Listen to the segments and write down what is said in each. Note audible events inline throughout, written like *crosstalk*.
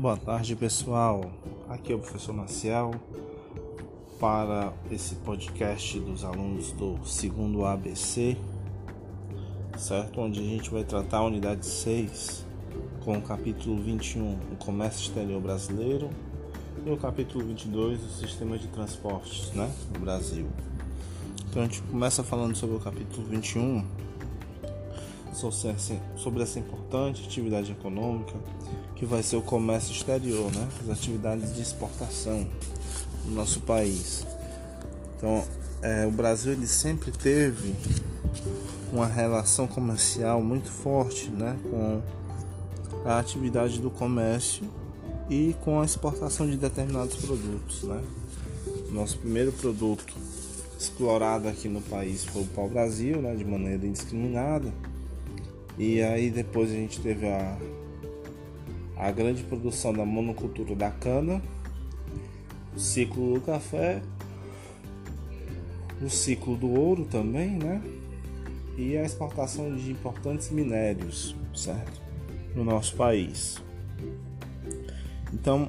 Boa tarde, pessoal. Aqui é o professor Maciel para esse podcast dos alunos do segundo ABC, certo? Onde a gente vai tratar a unidade 6 com o capítulo 21, o comércio exterior brasileiro, e o capítulo 22, o sistema de transportes, né, no Brasil. Então a gente começa falando sobre o capítulo 21, sobre essa importante atividade econômica que vai ser o comércio exterior, né? As atividades de exportação no nosso país. Então, é, o Brasil ele sempre teve uma relação comercial muito forte, né, com a atividade do comércio e com a exportação de determinados produtos, né? Nosso primeiro produto explorado aqui no país foi o pau-brasil, né, de maneira indiscriminada. E aí depois a gente teve a a grande produção da monocultura da cana, o ciclo do café, o ciclo do ouro também, né? E a exportação de importantes minérios, certo? No nosso país. Então,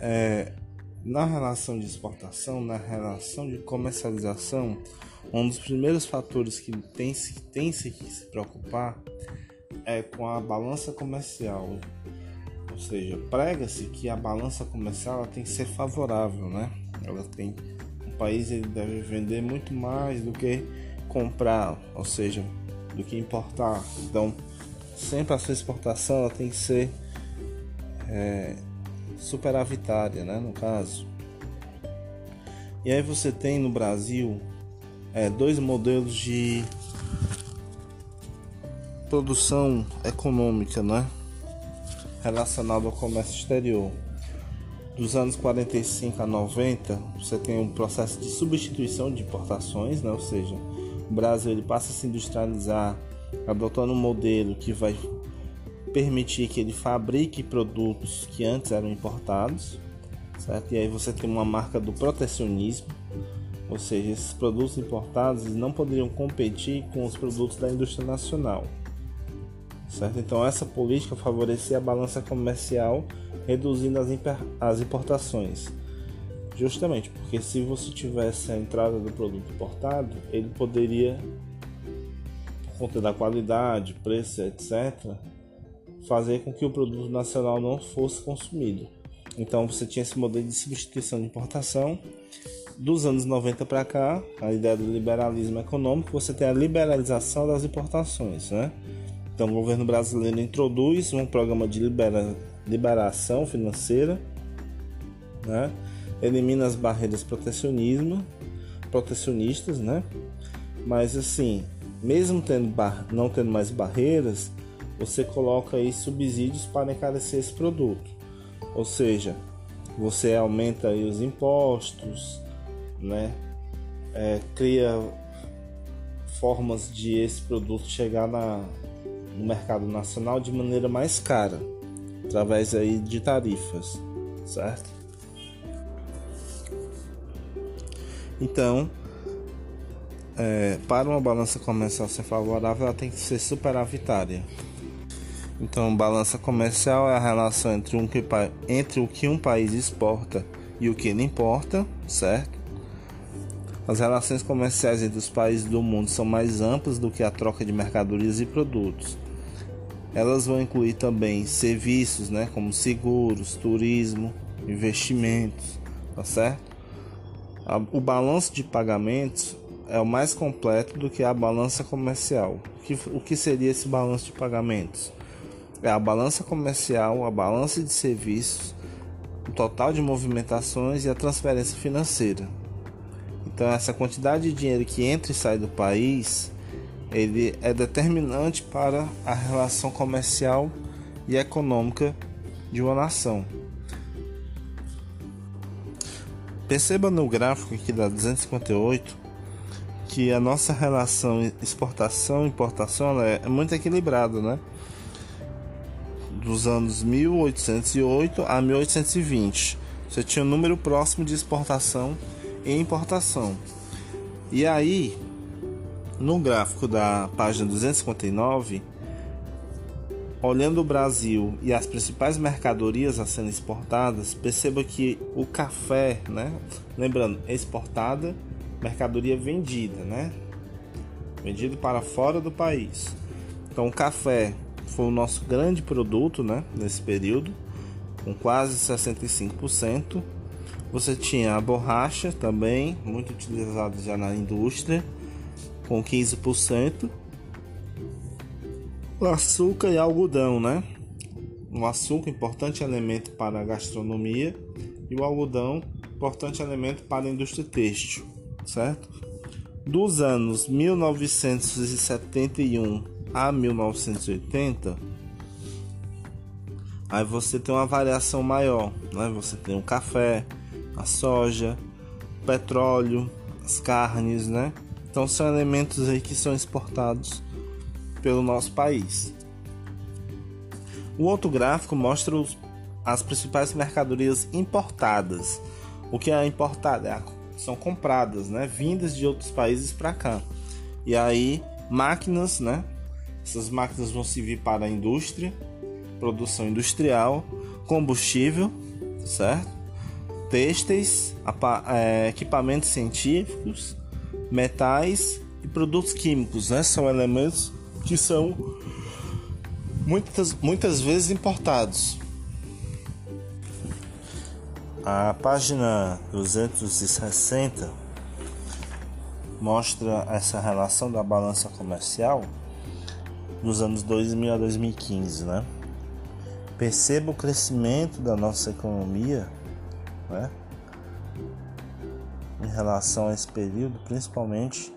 é, na relação de exportação, na relação de comercialização, um dos primeiros fatores que tem se, tem -se que se preocupar é com a balança comercial ou seja, prega-se que a balança comercial tem que ser favorável, né? Ela tem o país ele deve vender muito mais do que comprar, ou seja, do que importar. Então, sempre a sua exportação ela tem que ser é, superavitária, né? No caso. E aí você tem no Brasil é, dois modelos de produção econômica, né? Relacionado ao comércio exterior. Dos anos 45 a 90, você tem um processo de substituição de importações, né? ou seja, o Brasil ele passa a se industrializar, adotando um modelo que vai permitir que ele fabrique produtos que antes eram importados, certo? E aí você tem uma marca do protecionismo, ou seja, esses produtos importados não poderiam competir com os produtos da indústria nacional certo? Então essa política favorecia a balança comercial, reduzindo as, as importações. Justamente porque se você tivesse a entrada do produto importado, ele poderia, por conta da qualidade, preço, etc., fazer com que o produto nacional não fosse consumido. Então você tinha esse modelo de substituição de importação. Dos anos 90 para cá, a ideia do liberalismo econômico, você tem a liberalização das importações, né? Então, o governo brasileiro introduz um programa de libera, liberação financeira, né? elimina as barreiras protecionismo, protecionistas, né? Mas assim, mesmo tendo não tendo mais barreiras, você coloca aí subsídios para encarecer esse produto. Ou seja, você aumenta aí os impostos, né? É, cria formas de esse produto chegar na, no mercado nacional de maneira mais cara, através aí de tarifas, certo? Então, é, para uma balança comercial ser favorável, ela tem que ser superavitária. Então, balança comercial é a relação entre, um que, entre o que um país exporta e o que ele importa, certo? As relações comerciais entre os países do mundo são mais amplas do que a troca de mercadorias e produtos. Elas vão incluir também serviços, né, como seguros, turismo, investimentos, tá certo? O balanço de pagamentos é o mais completo do que a balança comercial. O que seria esse balanço de pagamentos? É a balança comercial, a balança de serviços, o total de movimentações e a transferência financeira. Então essa quantidade de dinheiro que entra e sai do país, ele é determinante para a relação comercial e econômica de uma nação. Perceba no gráfico aqui da 258 que a nossa relação exportação importação é muito equilibrada, né? Dos anos 1808 a 1820, você tinha um número próximo de exportação e importação. E aí, no gráfico da página 259, olhando o Brasil e as principais mercadorias a serem exportadas, perceba que o café, né? Lembrando, exportada, mercadoria vendida, né? Vendido para fora do país. Então, o café foi o nosso grande produto, né? Nesse período, com quase 65%. Você tinha a borracha também, muito utilizada já na indústria, com 15% o açúcar e algodão, né? O açúcar, importante elemento para a gastronomia, e o algodão, importante elemento para a indústria têxtil, certo? Dos anos 1971 a 1980, aí você tem uma variação maior, né? Você tem o café, a soja, o petróleo, as carnes, né? Então são elementos aí que são exportados pelo nosso país. O outro gráfico mostra os, as principais mercadorias importadas. O que é importado? É, são compradas, né? Vindas de outros países para cá. E aí, máquinas, né? Essas máquinas vão servir para a indústria, produção industrial, combustível, certo? Têxteis, é, equipamentos científicos, metais e produtos químicos, né? São elementos que são muitas, muitas vezes importados. A página 260 mostra essa relação da balança comercial dos anos 2000 a 2015, né? Perceba o crescimento da nossa economia, né? Em relação a esse período, principalmente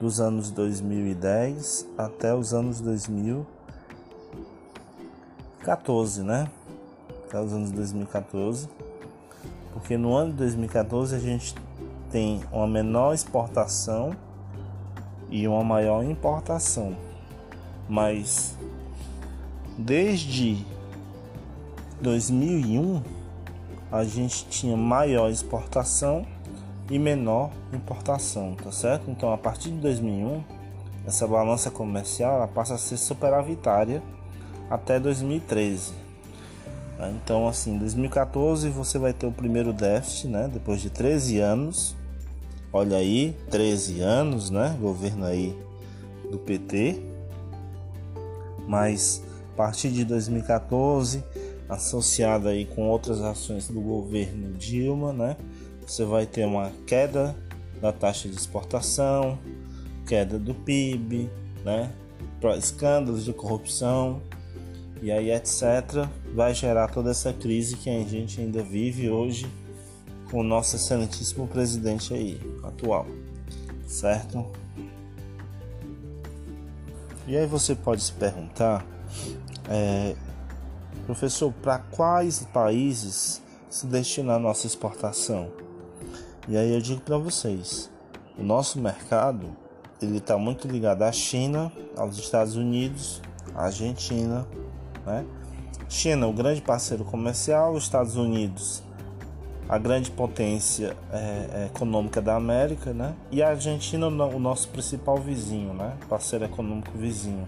dos anos 2010 até os anos 2014, né? Até os anos 2014. Porque no ano de 2014 a gente tem uma menor exportação e uma maior importação. Mas desde 2001 a gente tinha maior exportação e menor importação, tá certo? Então, a partir de 2001, essa balança comercial ela passa a ser superavitária até 2013. Né? Então, assim, em 2014 você vai ter o primeiro déficit, né? Depois de 13 anos. Olha aí, 13 anos, né? Governo aí do PT. Mas a partir de 2014, associado aí com outras ações do governo Dilma, né? Você vai ter uma queda da taxa de exportação, queda do PIB, né? escândalos de corrupção e aí etc. Vai gerar toda essa crise que a gente ainda vive hoje com o nosso excelentíssimo presidente aí, atual, certo? E aí você pode se perguntar, é, professor, para quais países se destina a nossa exportação? E aí eu digo para vocês, o nosso mercado ele está muito ligado à China, aos Estados Unidos, à Argentina, né? China, o grande parceiro comercial, os Estados Unidos, a grande potência é, é, econômica da América, né? E a Argentina, o nosso principal vizinho, né? Parceiro econômico vizinho.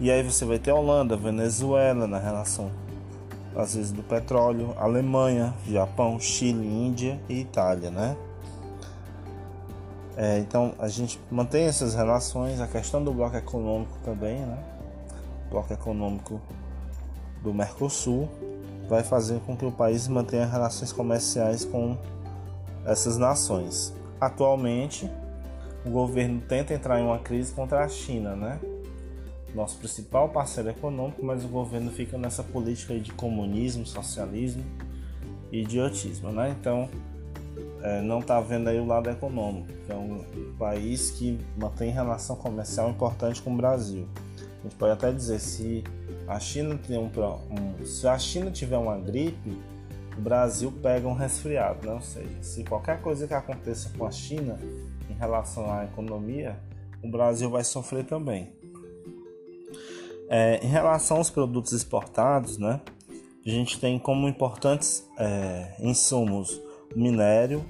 E aí você vai ter Holanda, Venezuela na relação às vezes do petróleo, Alemanha, Japão, Chile, Índia e Itália, né? É, então a gente mantém essas relações, a questão do bloco econômico também, né? O bloco econômico do Mercosul vai fazer com que o país mantenha relações comerciais com essas nações. Atualmente, o governo tenta entrar em uma crise contra a China, né? Nosso principal parceiro econômico, mas o governo fica nessa política de comunismo, socialismo e idiotismo, né? Então, é, não está vendo aí o lado econômico, que é um país que mantém relação comercial importante com o Brasil. A gente pode até dizer se a China tem um, um se a China tiver uma gripe, o Brasil pega um resfriado, né? Seja, se qualquer coisa que aconteça com a China em relação à economia, o Brasil vai sofrer também. É, em relação aos produtos exportados, né, a gente tem como importantes é, insumos o minério,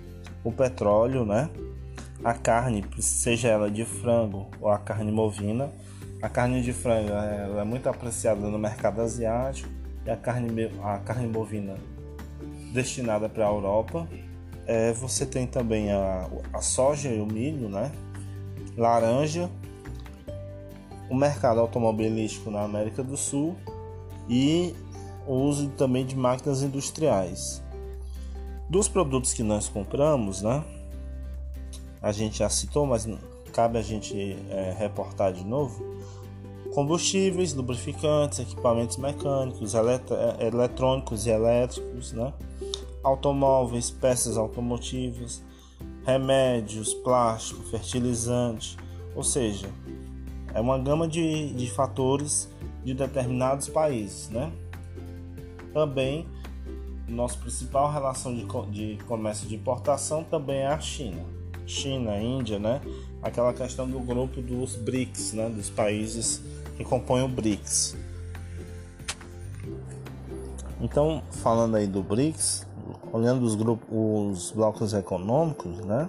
o petróleo, né, a carne, seja ela de frango ou a carne movina, A carne de frango é muito apreciada no mercado asiático e a carne, a carne bovina destinada para a Europa. É, você tem também a, a soja e o milho, né? laranja, o mercado automobilístico na América do Sul e o uso também de máquinas industriais. Dos produtos que nós compramos, né? A gente já citou, mas cabe a gente é, reportar de novo. Combustíveis, lubrificantes, equipamentos mecânicos, é, eletrônicos e elétricos, né? Automóveis, peças automotivas, remédios, plástico, fertilizante, ou seja, é uma gama de, de fatores de determinados países, né? Também nossa principal relação de, de comércio de importação também é a China. China, Índia, né? Aquela questão do grupo dos BRICS, né? Dos países que compõem o BRICS. Então, falando aí do BRICS, olhando os grupos, os blocos econômicos, né?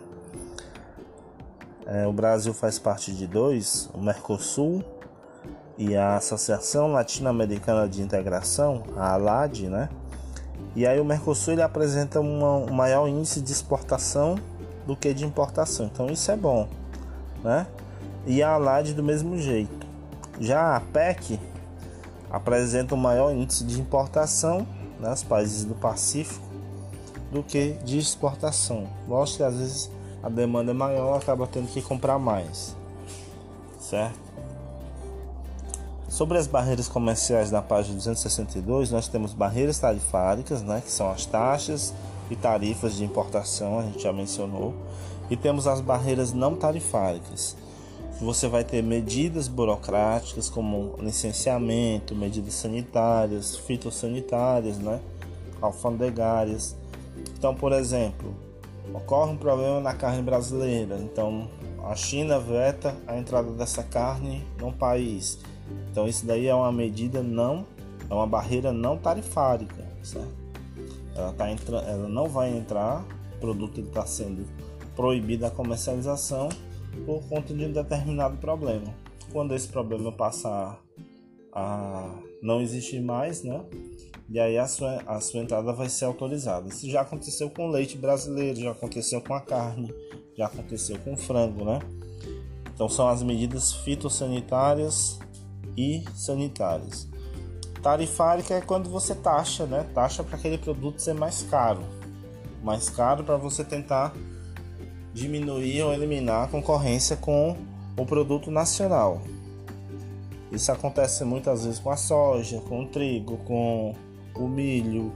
É, o Brasil faz parte de dois, o Mercosul e a Associação Latino-Americana de Integração, a ALAD, né? E aí o Mercosul ele apresenta um maior índice de exportação do que de importação, então isso é bom, né? E a ALAD do mesmo jeito. Já a PEC apresenta um maior índice de importação nos né, países do Pacífico do que de exportação. Lógico que às vezes a demanda é maior, acaba tendo que comprar mais, certo? Sobre as barreiras comerciais na página 262, nós temos barreiras tarifárias, né, que são as taxas e tarifas de importação, a gente já mencionou, e temos as barreiras não tarifárias. Você vai ter medidas burocráticas como licenciamento, medidas sanitárias, fitossanitárias, né, alfandegárias, então, por exemplo, ocorre um problema na carne brasileira, então a China veta a entrada dessa carne no país. Então, isso daí é uma medida não, é uma barreira não tarifária, certo? Ela, tá entra, ela não vai entrar, o produto está sendo proibido a comercialização por conta de um determinado problema. Quando esse problema passar a não existir mais, né? E aí a sua, a sua entrada vai ser autorizada. Isso já aconteceu com o leite brasileiro, já aconteceu com a carne, já aconteceu com o frango, né? Então são as medidas fitossanitárias e sanitárias. Tarifárica é quando você taxa, né? Taxa para aquele produto ser mais caro. Mais caro para você tentar diminuir ou eliminar a concorrência com o produto nacional. Isso acontece muitas vezes com a soja, com o trigo, com o milho,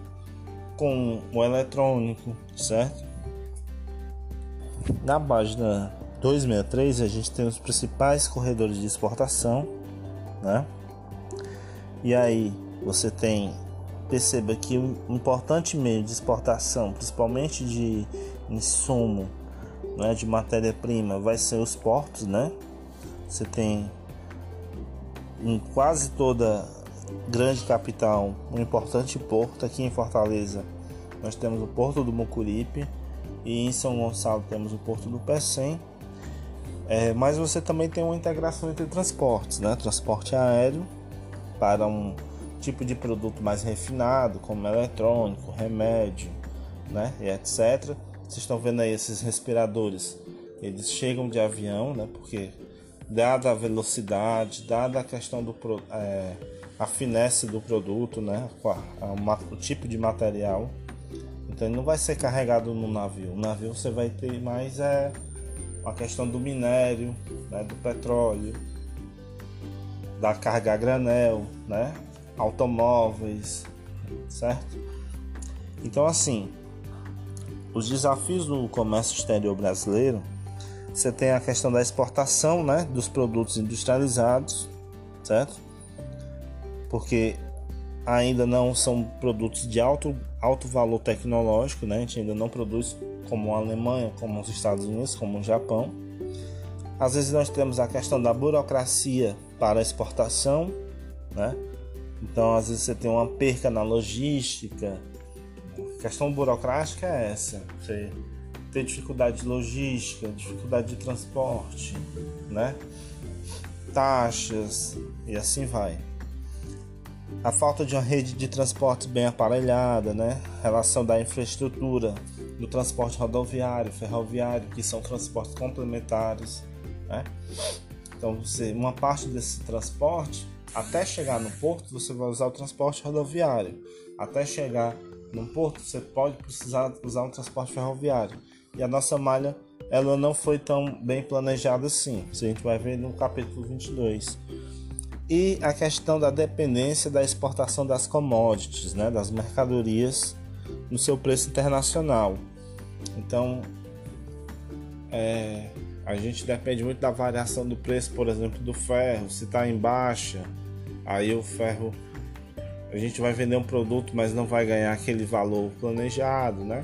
com o eletrônico, certo? Na página 263 a gente tem os principais corredores de exportação, né? E aí você tem, perceba que um importante meio de exportação, principalmente de insumo, né, de matéria-prima, vai ser os portos, né? Você tem em quase toda grande capital, um importante porto aqui em Fortaleza. Nós temos o Porto do Mucuripe e em São Gonçalo temos o Porto do Pecém. É, mas você também tem uma integração entre transportes, né? Transporte aéreo para um tipo de produto mais refinado, como eletrônico, remédio, né? E etc. Vocês estão vendo aí esses respiradores? Eles chegam de avião, né? Porque dada a velocidade, dada a questão do é, a finesse do produto, né? o tipo de material. Então ele não vai ser carregado no navio. No navio você vai ter mais é, a questão do minério, né? do petróleo, da carga a granel, né? automóveis, certo? Então assim, os desafios do comércio exterior brasileiro, você tem a questão da exportação, né, dos produtos industrializados, certo? Porque ainda não são produtos de alto, alto valor tecnológico, né? a gente ainda não produz como a Alemanha, como os Estados Unidos, como o Japão. Às vezes nós temos a questão da burocracia para exportação, né? Então às vezes você tem uma perca na logística. A questão burocrática é essa. Você tem dificuldade de logística, dificuldade de transporte, né? taxas e assim vai. A falta de uma rede de transportes bem aparelhada, né? Relação da infraestrutura do transporte rodoviário, ferroviário, que são transportes complementares, né? Então, você, uma parte desse transporte, até chegar no porto, você vai usar o transporte rodoviário. Até chegar no porto, você pode precisar usar um transporte ferroviário. E a nossa malha, ela não foi tão bem planejada assim. Isso a gente vai ver no capítulo 22. E a questão da dependência da exportação das commodities, né, das mercadorias no seu preço internacional. Então, é, a gente depende muito da variação do preço, por exemplo, do ferro. Se está em baixa, aí o ferro a gente vai vender um produto, mas não vai ganhar aquele valor planejado, né?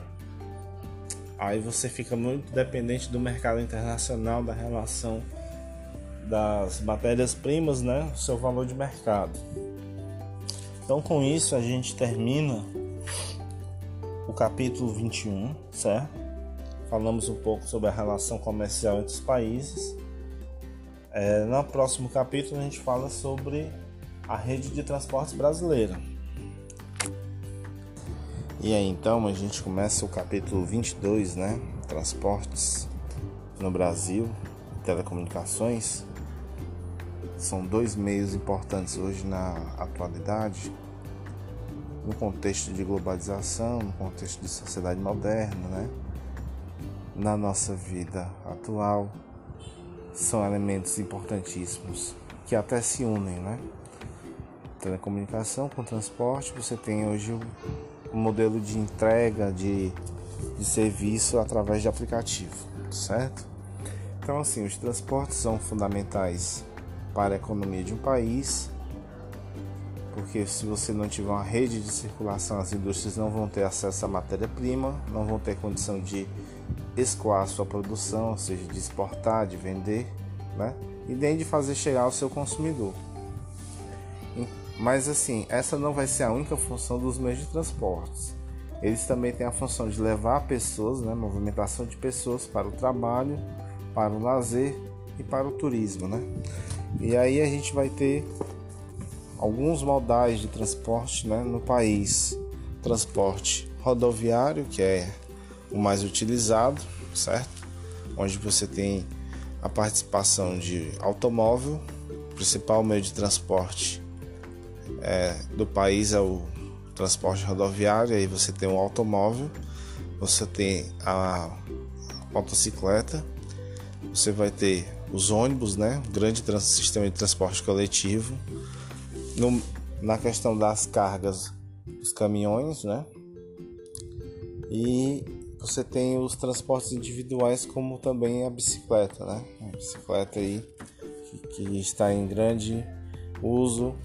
Aí você fica muito dependente do mercado internacional, da relação das matérias-primas, né? O seu valor de mercado. Então, com isso, a gente termina o capítulo 21, certo? falamos um pouco sobre a relação comercial entre os países. É, no próximo capítulo a gente fala sobre a rede de transportes brasileira. E aí então a gente começa o capítulo 22, né? Transportes no Brasil, telecomunicações. São dois meios importantes hoje na atualidade, no contexto de globalização, no contexto de sociedade moderna, né? na nossa vida atual são elementos importantíssimos que até se unem, né? Telecomunicação com transporte, você tem hoje o modelo de entrega de, de serviço através de aplicativo, certo? Então, assim, os transportes são fundamentais para a economia de um país, porque se você não tiver uma rede de circulação, as indústrias não vão ter acesso à matéria-prima, não vão ter condição de escoar sua produção, ou seja, de exportar, de vender, né? E nem de fazer chegar ao seu consumidor. Mas assim, essa não vai ser a única função dos meios de transportes. Eles também têm a função de levar pessoas, né, movimentação de pessoas para o trabalho, para o lazer e para o turismo, né? E aí a gente vai ter alguns modais de transporte, né, no país. Transporte rodoviário, que é o mais utilizado, certo? Onde você tem a participação de automóvel, principal meio de transporte é, do país é o transporte rodoviário, aí você tem o automóvel, você tem a motocicleta, você vai ter os ônibus, né? grande sistema de transporte coletivo. No, na questão das cargas, os caminhões, né? E você tem os transportes individuais como também a bicicleta, né? A bicicleta aí que, que está em grande uso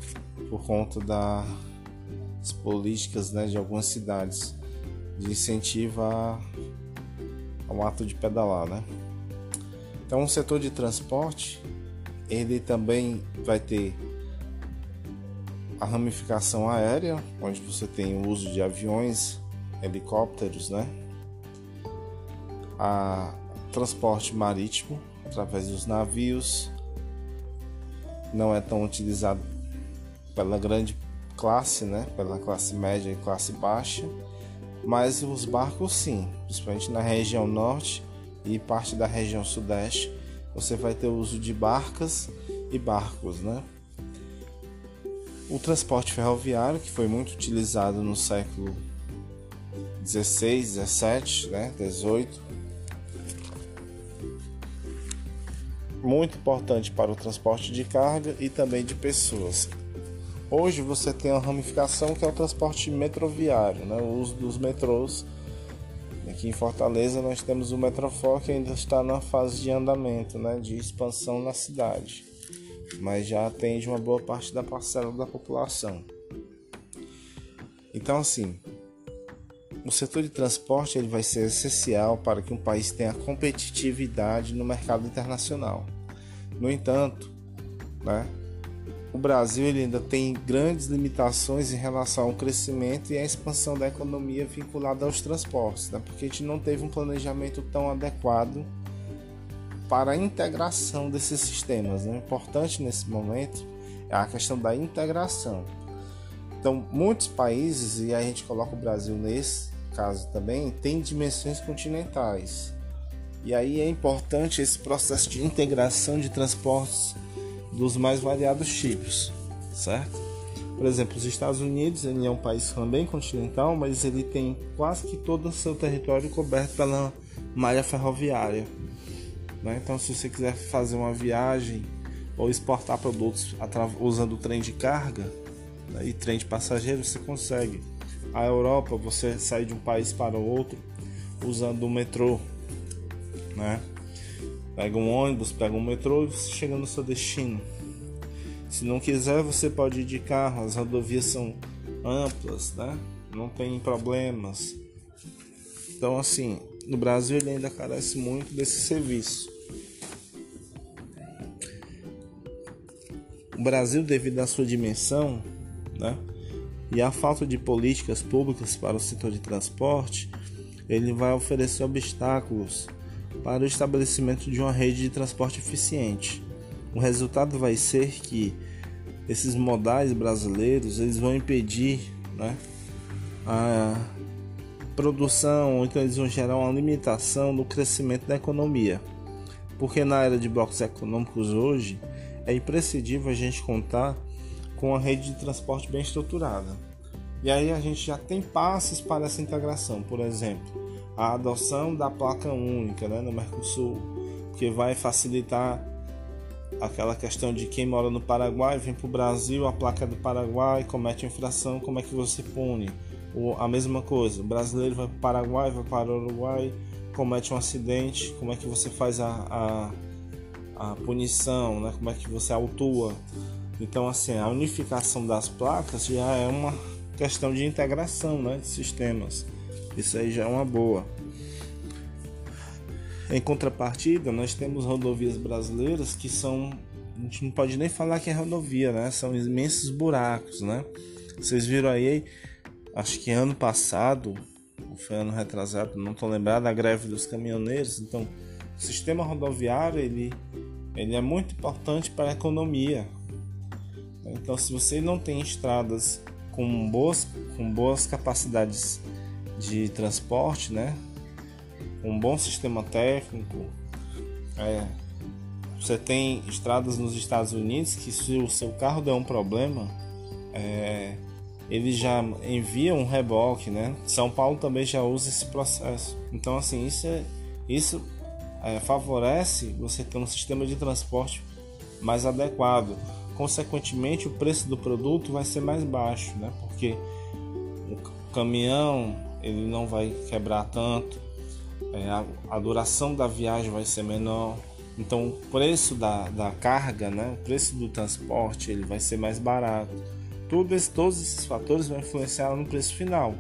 por conta das políticas né, de algumas cidades de incentivo ao ato de pedalar, né? Então o setor de transporte ele também vai ter a ramificação aérea, onde você tem o uso de aviões, helicópteros, né? a transporte marítimo através dos navios. Não é tão utilizado pela grande classe, né? Pela classe média e classe baixa, mas os barcos sim, principalmente na região norte e parte da região sudeste, você vai ter o uso de barcas e barcos, né? O transporte ferroviário, que foi muito utilizado no século 16, 17, né, 18, muito importante para o transporte de carga e também de pessoas. Hoje você tem uma ramificação que é o transporte metroviário, né? o uso dos metrôs. Aqui em Fortaleza nós temos o Metrofor que ainda está na fase de andamento, né? de expansão na cidade, mas já atende uma boa parte da parcela da população. Então assim, o setor de transporte ele vai ser essencial para que um país tenha competitividade no mercado internacional. No entanto, né, o Brasil ainda tem grandes limitações em relação ao crescimento e à expansão da economia vinculada aos transportes, né, porque a gente não teve um planejamento tão adequado para a integração desses sistemas. Né? O importante nesse momento é a questão da integração. Então, muitos países, e a gente coloca o Brasil nesse caso também, tem dimensões continentais. E aí é importante esse processo de integração de transportes dos mais variados tipos, certo? Por exemplo, os Estados Unidos ele é um país também continental, mas ele tem quase que todo o seu território coberto pela malha ferroviária. Né? Então, se você quiser fazer uma viagem ou exportar produtos usando o trem de carga né, e trem de passageiro, você consegue. A Europa, você sai de um país para o outro usando o metrô, né? Pega um ônibus, pega um metrô e você chega no seu destino. Se não quiser, você pode ir de carro, as rodovias são amplas, né? Não tem problemas. Então, assim, no Brasil ele ainda carece muito desse serviço. O Brasil, devido à sua dimensão, né? E a falta de políticas públicas para o setor de transporte, ele vai oferecer obstáculos para o estabelecimento de uma rede de transporte eficiente. O resultado vai ser que esses modais brasileiros eles vão impedir né, a produção, então eles vão gerar uma limitação no crescimento da economia. Porque na era de blocos econômicos hoje é imprescindível a gente contar com uma rede de transporte bem estruturada. E aí a gente já tem passos para essa integração, por exemplo, a adoção da placa única né, no Mercosul, que vai facilitar aquela questão de quem mora no Paraguai vem para o Brasil, a placa do Paraguai comete infração, como é que você pune? Ou a mesma coisa, o brasileiro vai para o Paraguai, vai para o Uruguai, comete um acidente, como é que você faz a, a, a punição, né? como é que você autua? Então, assim, a unificação das placas já é uma questão de integração né, de sistemas. Isso aí já é uma boa. Em contrapartida, nós temos rodovias brasileiras que são. A gente não pode nem falar que é rodovia, né? São imensos buracos, né? Vocês viram aí, acho que ano passado, foi ano retrasado, não estou lembrado, a greve dos caminhoneiros. Então, o sistema rodoviário ele, ele é muito importante para a economia. Então, se você não tem estradas com boas, com boas capacidades de transporte, né? um bom sistema técnico. É, você tem estradas nos Estados Unidos que se o seu carro der um problema, é, ele já envia um reboque, né? São Paulo também já usa esse processo. Então assim isso é, isso é, favorece você ter um sistema de transporte mais adequado. Consequentemente, o preço do produto vai ser mais baixo, né? Porque o caminhão ele não vai quebrar tanto, é, a, duração da viagem vai ser menor. Então o preço da, da carga, né, o preço do transporte ele vai ser mais barato. Tudo esse, todos esses fatores vão influenciar no preço final.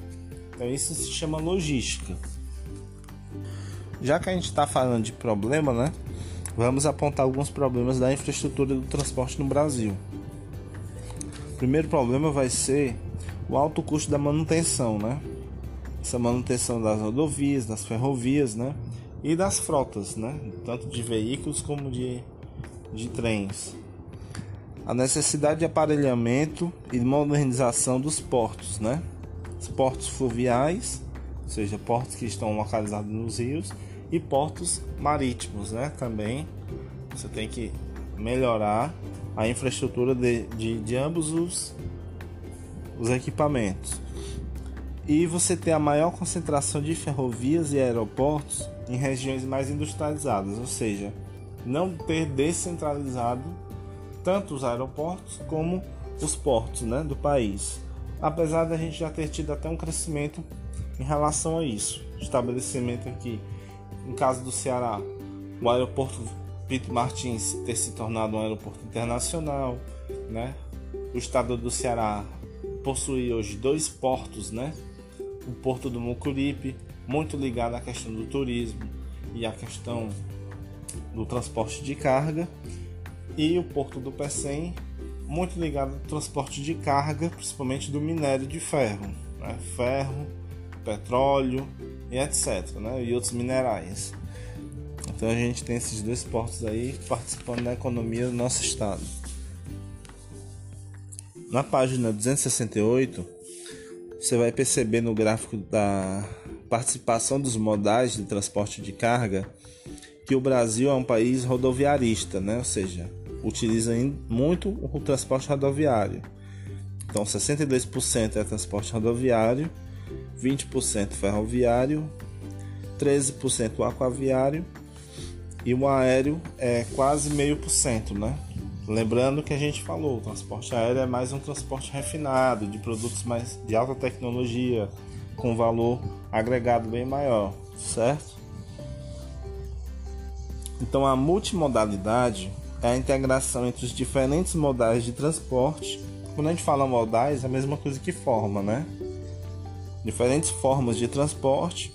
Então isso se chama logística. Já que a gente está falando de problema, né, vamos apontar alguns problemas da infraestrutura do transporte no Brasil. O primeiro problema vai ser o alto custo da manutenção, né? Essa manutenção das rodovias, das ferrovias, né? E das frotas, né? Tanto de veículos como de, de trens. A necessidade de aparelhamento e modernização dos portos, né? Os portos fluviais, ou seja, portos que estão localizados nos rios, e portos marítimos, né? Também você tem que melhorar a infraestrutura de, de, de ambos os, os equipamentos e você ter a maior concentração de ferrovias e aeroportos em regiões mais industrializadas, ou seja, não ter descentralizado tanto os aeroportos como os portos né, do país. Apesar da gente já ter tido até um crescimento em relação a isso. Estabelecimento aqui, no caso do Ceará, o aeroporto Pito Martins ter se tornado um aeroporto internacional, né? O estado do Ceará possui hoje dois portos, né? O Porto do Mucuripe, muito ligado à questão do turismo e à questão do transporte de carga, e o Porto do Pecém, muito ligado ao transporte de carga, principalmente do minério de ferro, né? ferro, petróleo e etc, né? e outros minerais. Então a gente tem esses dois portos aí participando da economia do nosso estado. Na página 268, você vai perceber no gráfico da participação dos modais de transporte de carga que o Brasil é um país rodoviarista, né? ou seja, utiliza muito o transporte rodoviário. Então, 62% é transporte rodoviário, 20% ferroviário, 13% aquaviário e o aéreo é quase meio por cento, né? Lembrando que a gente falou, o transporte aéreo é mais um transporte refinado, de produtos mais de alta tecnologia, com valor agregado bem maior, certo? Então a multimodalidade é a integração entre os diferentes modais de transporte. Quando a gente fala modais, é a mesma coisa que forma, né? Diferentes formas de transporte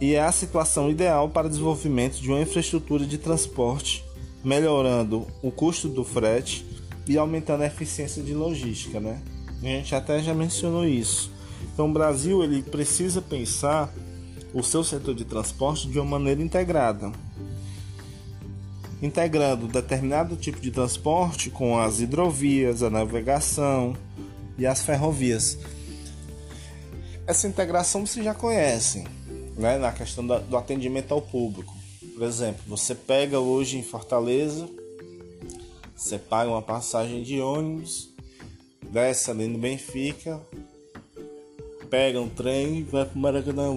e é a situação ideal para o desenvolvimento de uma infraestrutura de transporte melhorando o custo do frete e aumentando a eficiência de logística, né? A gente até já mencionou isso. Então o Brasil ele precisa pensar o seu setor de transporte de uma maneira integrada, integrando determinado tipo de transporte com as hidrovias, a navegação e as ferrovias. Essa integração você já conhece, né? Na questão do atendimento ao público. Por exemplo, você pega hoje em Fortaleza, você paga uma passagem de ônibus, desce ali no Benfica, pega um trem e vai para o Maracanã.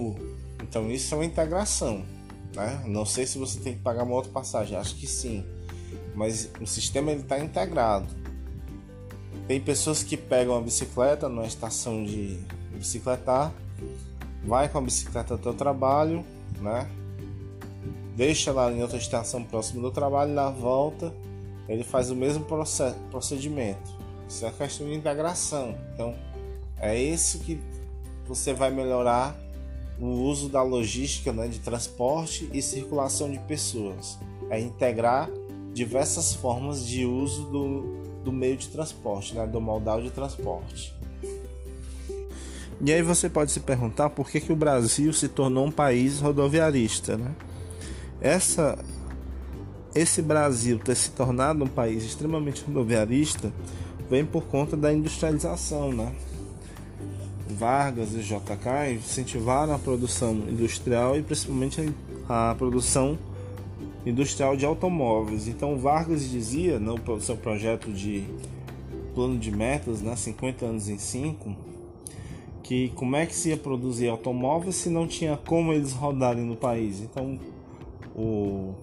Então isso é uma integração. Né? Não sei se você tem que pagar uma outra passagem, acho que sim. Mas o sistema está integrado. Tem pessoas que pegam a bicicleta numa estação de bicicletar, vai com a bicicleta até o trabalho, né? Deixa lá em outra estação próxima do trabalho, na volta ele faz o mesmo procedimento. Isso é questão de integração. Então é isso que você vai melhorar o uso da logística né, de transporte e circulação de pessoas. É integrar diversas formas de uso do, do meio de transporte, né, do modal de transporte. E aí você pode se perguntar por que, que o Brasil se tornou um país rodoviarista, né? Essa esse Brasil ter se tornado um país extremamente rodoviarista vem por conta da industrialização, né? Vargas e JK incentivaram a produção industrial e principalmente a produção industrial de automóveis. Então Vargas dizia no seu projeto de plano de metas, né, 50 anos em 5, que como é que se ia produzir automóveis se não tinha como eles rodarem no país. Então o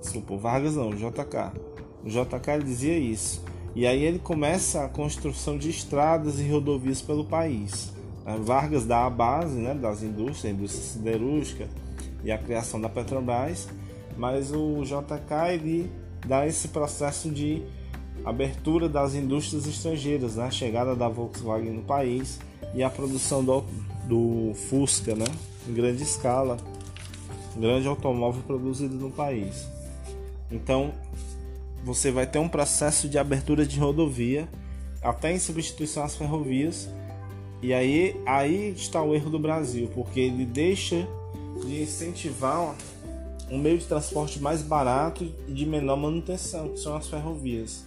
desculpa, Vargas não, o JK. O JK dizia isso. E aí ele começa a construção de estradas e rodovias pelo país. Vargas dá a base né, das indústrias, a indústria siderúrgica e a criação da Petrobras, mas o JK ele dá esse processo de abertura das indústrias estrangeiras, né, a chegada da Volkswagen no país e a produção do, do Fusca né, em grande escala grande automóvel produzido no país. Então, você vai ter um processo de abertura de rodovia, até em substituição às ferrovias. E aí, aí está o erro do Brasil, porque ele deixa de incentivar um meio de transporte mais barato e de menor manutenção, que são as ferrovias.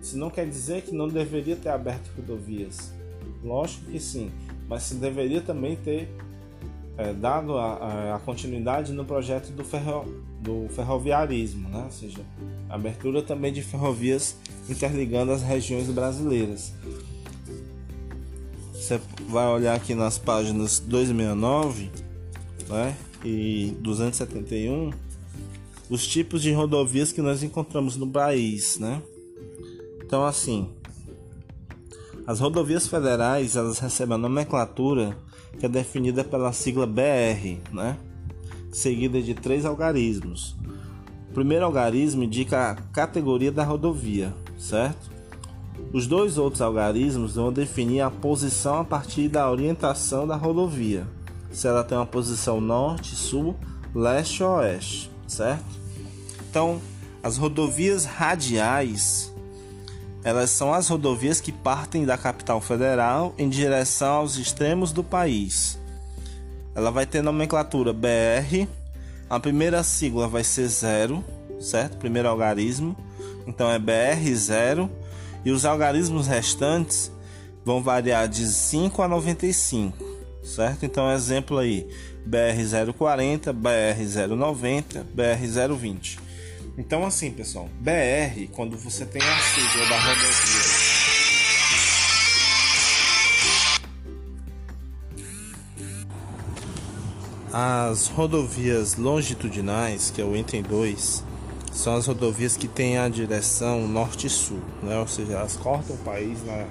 Isso não quer dizer que não deveria ter aberto rodovias. Lógico que sim, mas se deveria também ter é, dado a, a, continuidade no projeto do, ferro, do ferroviarismo, né? ou seja, a abertura também de ferrovias interligando as regiões brasileiras. Você vai olhar aqui nas páginas 269 né? e 271 os tipos de rodovias que nós encontramos no país, né? Então assim, as rodovias federais elas recebem a nomenclatura que é definida pela sigla BR, né? seguida de três algarismos. O primeiro algarismo indica a categoria da rodovia, certo? Os dois outros algarismos vão definir a posição a partir da orientação da rodovia, se ela tem uma posição norte, sul, leste ou oeste, certo? Então, as rodovias radiais elas são as rodovias que partem da capital federal em direção aos extremos do país. Ela vai ter nomenclatura BR, A primeira sigla vai ser zero, certo? Primeiro algarismo. Então é BR0 e os algarismos restantes vão variar de 5 a 95, certo? Então exemplo aí, BR040, BR090, BR020. Então assim, pessoal, BR, quando você tem a sigla da rodovia As rodovias longitudinais, que é o item 2, são as rodovias que têm a direção norte-sul, né? ou seja, elas cortam o país na,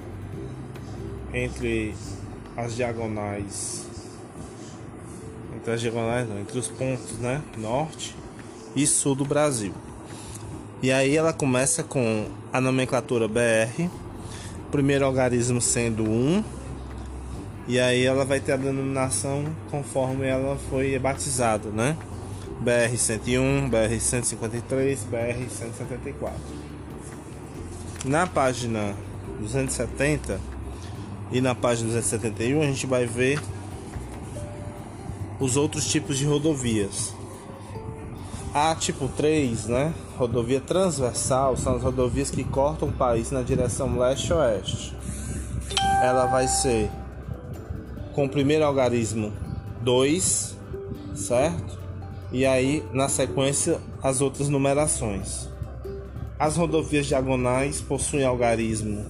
entre as diagonais, entre as diagonais, não, entre os pontos, né? norte e sul do Brasil. E aí ela começa com a nomenclatura BR, primeiro algarismo sendo 1, e aí ela vai ter a denominação conforme ela foi batizada, né? BR-101, BR-153, BR-174. Na página 270 e na página 271 a gente vai ver os outros tipos de rodovias. A tipo 3, né? Rodovia transversal são as rodovias que cortam o país na direção leste-oeste. Ela vai ser com o primeiro algarismo 2, certo? E aí, na sequência, as outras numerações. As rodovias diagonais possuem algarismo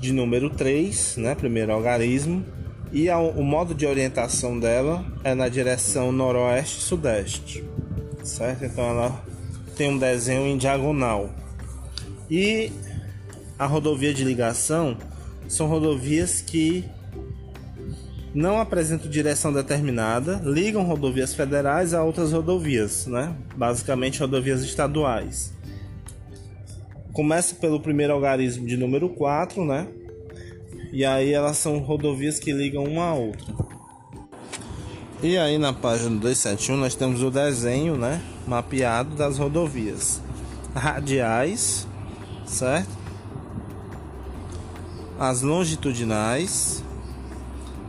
de número 3, né? Primeiro algarismo. E o modo de orientação dela é na direção noroeste-sudeste, certo? Então ela tem um desenho em diagonal. E a rodovia de ligação são rodovias que não apresentam direção determinada, ligam rodovias federais a outras rodovias, né? basicamente rodovias estaduais. Começa pelo primeiro algarismo de número 4, né? E aí elas são rodovias que ligam uma a outra. E aí na página 271 nós temos o desenho, né, mapeado das rodovias radiais, certo? As longitudinais,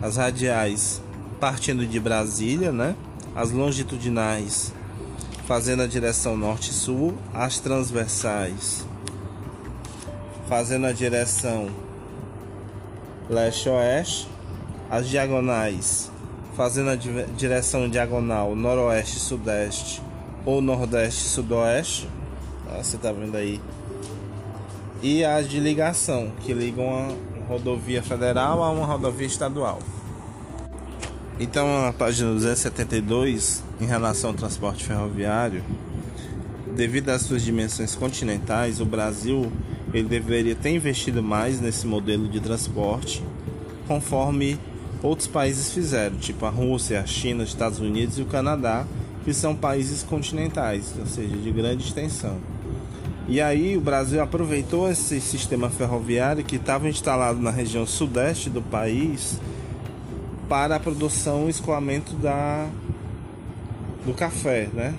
as radiais partindo de Brasília, né? As longitudinais fazendo a direção norte-sul, as transversais fazendo a direção leste-oeste, as diagonais fazendo a direção diagonal noroeste-sudeste ou nordeste-sudoeste, você tá vendo aí, e as de ligação que ligam a rodovia federal a uma rodovia estadual. Então, a página 272, em relação ao transporte ferroviário, devido às suas dimensões continentais, o Brasil ele deveria ter investido mais nesse modelo de transporte, conforme outros países fizeram, tipo a Rússia, a China, os Estados Unidos e o Canadá, que são países continentais, ou seja, de grande extensão. E aí o Brasil aproveitou esse sistema ferroviário que estava instalado na região sudeste do país para a produção e escoamento da, do café, né?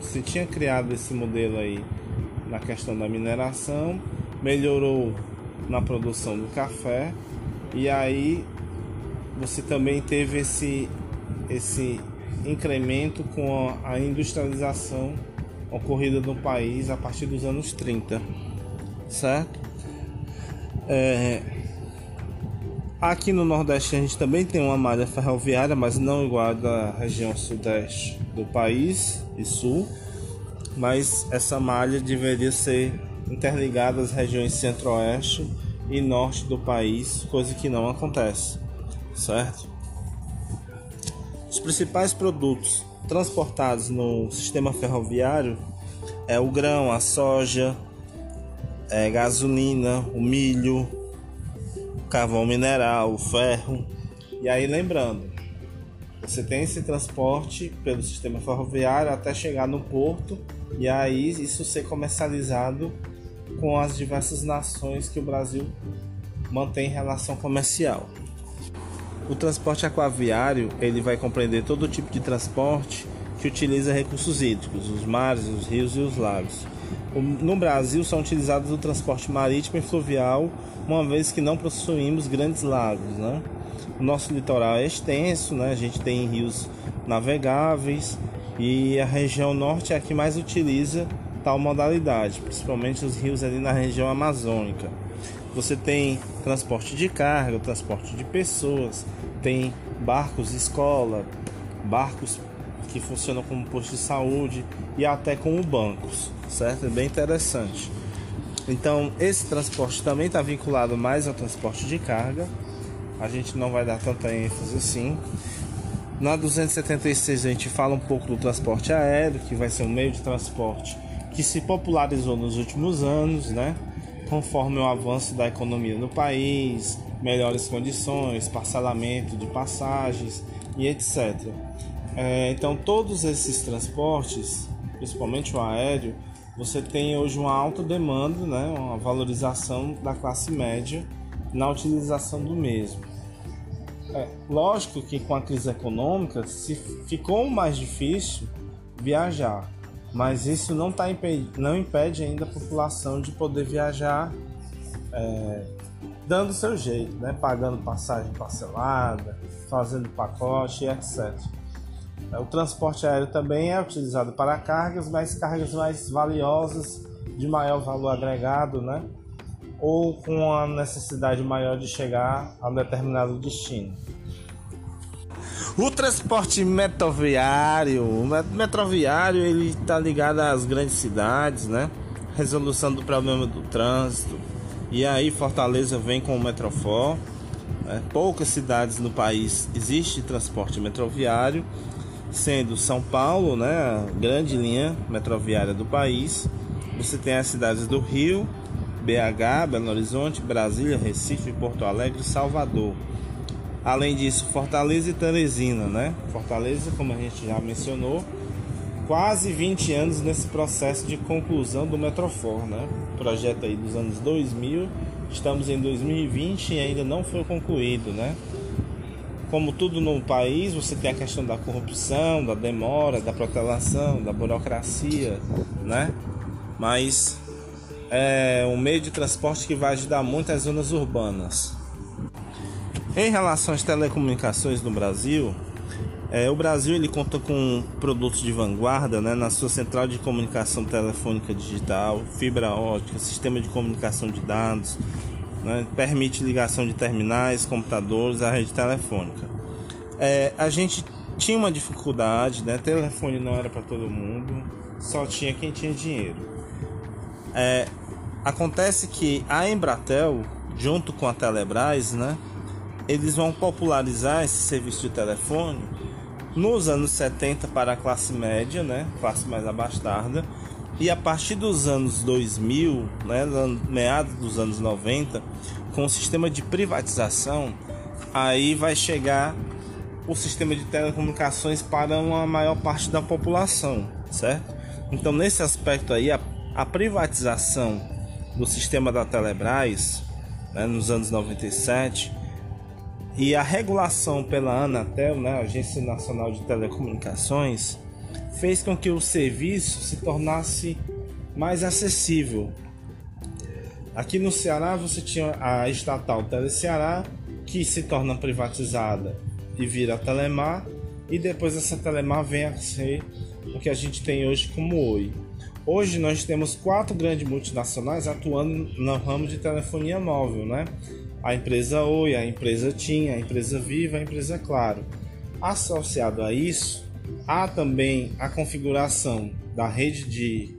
Se tinha criado esse modelo aí na questão da mineração, melhorou na produção do café e aí você também teve esse esse incremento com a industrialização ocorrida no país a partir dos anos 30, certo? É, Aqui no Nordeste a gente também tem uma malha ferroviária, mas não igual à da região sudeste do país e sul. Mas essa malha deveria ser interligada às regiões centro-oeste e norte do país, coisa que não acontece, certo? Os principais produtos transportados no sistema ferroviário é o grão, a soja, é, gasolina, o milho, carvão mineral, ferro. E aí lembrando, você tem esse transporte pelo sistema ferroviário até chegar no porto e aí isso ser comercializado com as diversas nações que o Brasil mantém relação comercial. O transporte aquaviário ele vai compreender todo tipo de transporte que utiliza recursos hídricos, os mares, os rios e os lagos. No Brasil são utilizados o transporte marítimo e fluvial uma vez que não possuímos grandes lagos, né? O nosso litoral é extenso, né? A gente tem rios navegáveis E a região norte é a que mais utiliza tal modalidade, principalmente os rios ali na região amazônica. Você tem transporte de carga, transporte de pessoas, tem barcos escola, barcos que funcionam como posto de saúde e até como bancos, certo? É bem interessante. Então, esse transporte também está vinculado mais ao transporte de carga. A gente não vai dar tanta ênfase assim. Na 276 a gente fala um pouco do transporte aéreo, que vai ser um meio de transporte que se popularizou nos últimos anos, né? Conforme o avanço da economia no país, melhores condições, parcelamento de passagens e etc. É, então, todos esses transportes, principalmente o aéreo, você tem hoje uma alta demanda, né, uma valorização da classe média na utilização do mesmo. É, lógico que com a crise econômica se ficou mais difícil viajar, mas isso não, tá impede, não impede ainda a população de poder viajar é, dando seu jeito, né? pagando passagem parcelada, fazendo pacote, etc. É, o transporte aéreo também é utilizado para cargas, mas cargas mais valiosas, de maior valor agregado, né? ou com a necessidade maior de chegar a um determinado destino. O transporte metroviário, o metroviário ele está ligado às grandes cidades, né? Resolução do problema do trânsito. E aí Fortaleza vem com o Metrofor. Né? Poucas cidades no país existe transporte metroviário sendo São Paulo, né, a grande linha metroviária do país. Você tem as cidades do Rio, BH, Belo Horizonte, Brasília, Recife, Porto Alegre Salvador. Além disso, Fortaleza e Teresina, né? Fortaleza, como a gente já mencionou, quase 20 anos nesse processo de conclusão do Metrofor, né? Projeto aí dos anos 2000, estamos em 2020 e ainda não foi concluído, né? como tudo no país, você tem a questão da corrupção, da demora, da protelação, da burocracia, né? Mas é um meio de transporte que vai ajudar muito as zonas urbanas. Em relação às telecomunicações no Brasil, é, o Brasil ele conta com produtos de vanguarda né, na sua central de comunicação telefônica digital, fibra ótica, sistema de comunicação de dados, né, permite ligação de terminais, computadores à rede telefônica. É, a gente tinha uma dificuldade, né? Telefone não era para todo mundo, só tinha quem tinha dinheiro. É, acontece que a Embratel, junto com a Telebrás, né? Eles vão popularizar esse serviço de telefone nos anos 70 para a classe média, né? Classe mais abastada e a partir dos anos 2000, né, meados dos anos 90, com o sistema de privatização, aí vai chegar o sistema de telecomunicações para uma maior parte da população, certo? Então, nesse aspecto aí, a, a privatização do sistema da Telebrás, né, nos anos 97, e a regulação pela Anatel, né, Agência Nacional de Telecomunicações, fez com que o serviço se tornasse mais acessível. Aqui no Ceará você tinha a estatal Teleceará, que se torna privatizada e vira Telemar, e depois essa Telemar vem a ser o que a gente tem hoje como Oi. Hoje nós temos quatro grandes multinacionais atuando no ramo de telefonia móvel, né? A empresa Oi, a empresa TIM, a empresa Viva, a empresa Claro. Associado a isso, Há também a configuração da rede de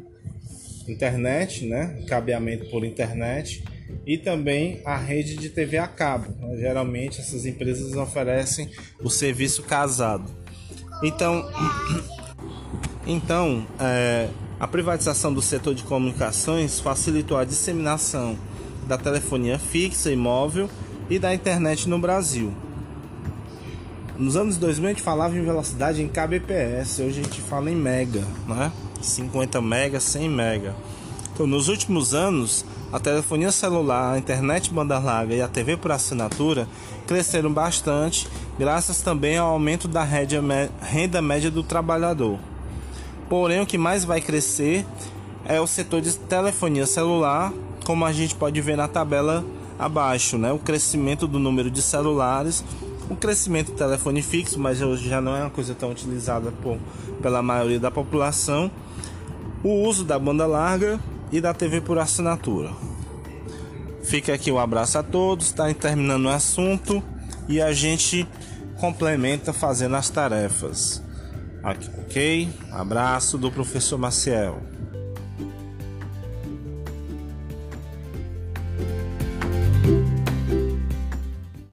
internet, né? cabeamento por internet, e também a rede de TV a cabo. Geralmente essas empresas oferecem o serviço casado. Então, *clears throat* então é, a privatização do setor de comunicações facilitou a disseminação da telefonia fixa e móvel e da internet no Brasil. Nos anos 2000 a gente falava em velocidade em kbps, hoje a gente fala em mega, né? 50 mega, 100 mega. Então, nos últimos anos, a telefonia celular, a internet banda larga e a TV por assinatura cresceram bastante, graças também ao aumento da renda média do trabalhador. Porém, o que mais vai crescer é o setor de telefonia celular, como a gente pode ver na tabela abaixo, né? O crescimento do número de celulares o crescimento do telefone fixo, mas hoje já não é uma coisa tão utilizada por, pela maioria da população, o uso da banda larga e da TV por assinatura. Fica aqui o um abraço a todos, está terminando o assunto e a gente complementa fazendo as tarefas. Ok? Abraço do professor Maciel.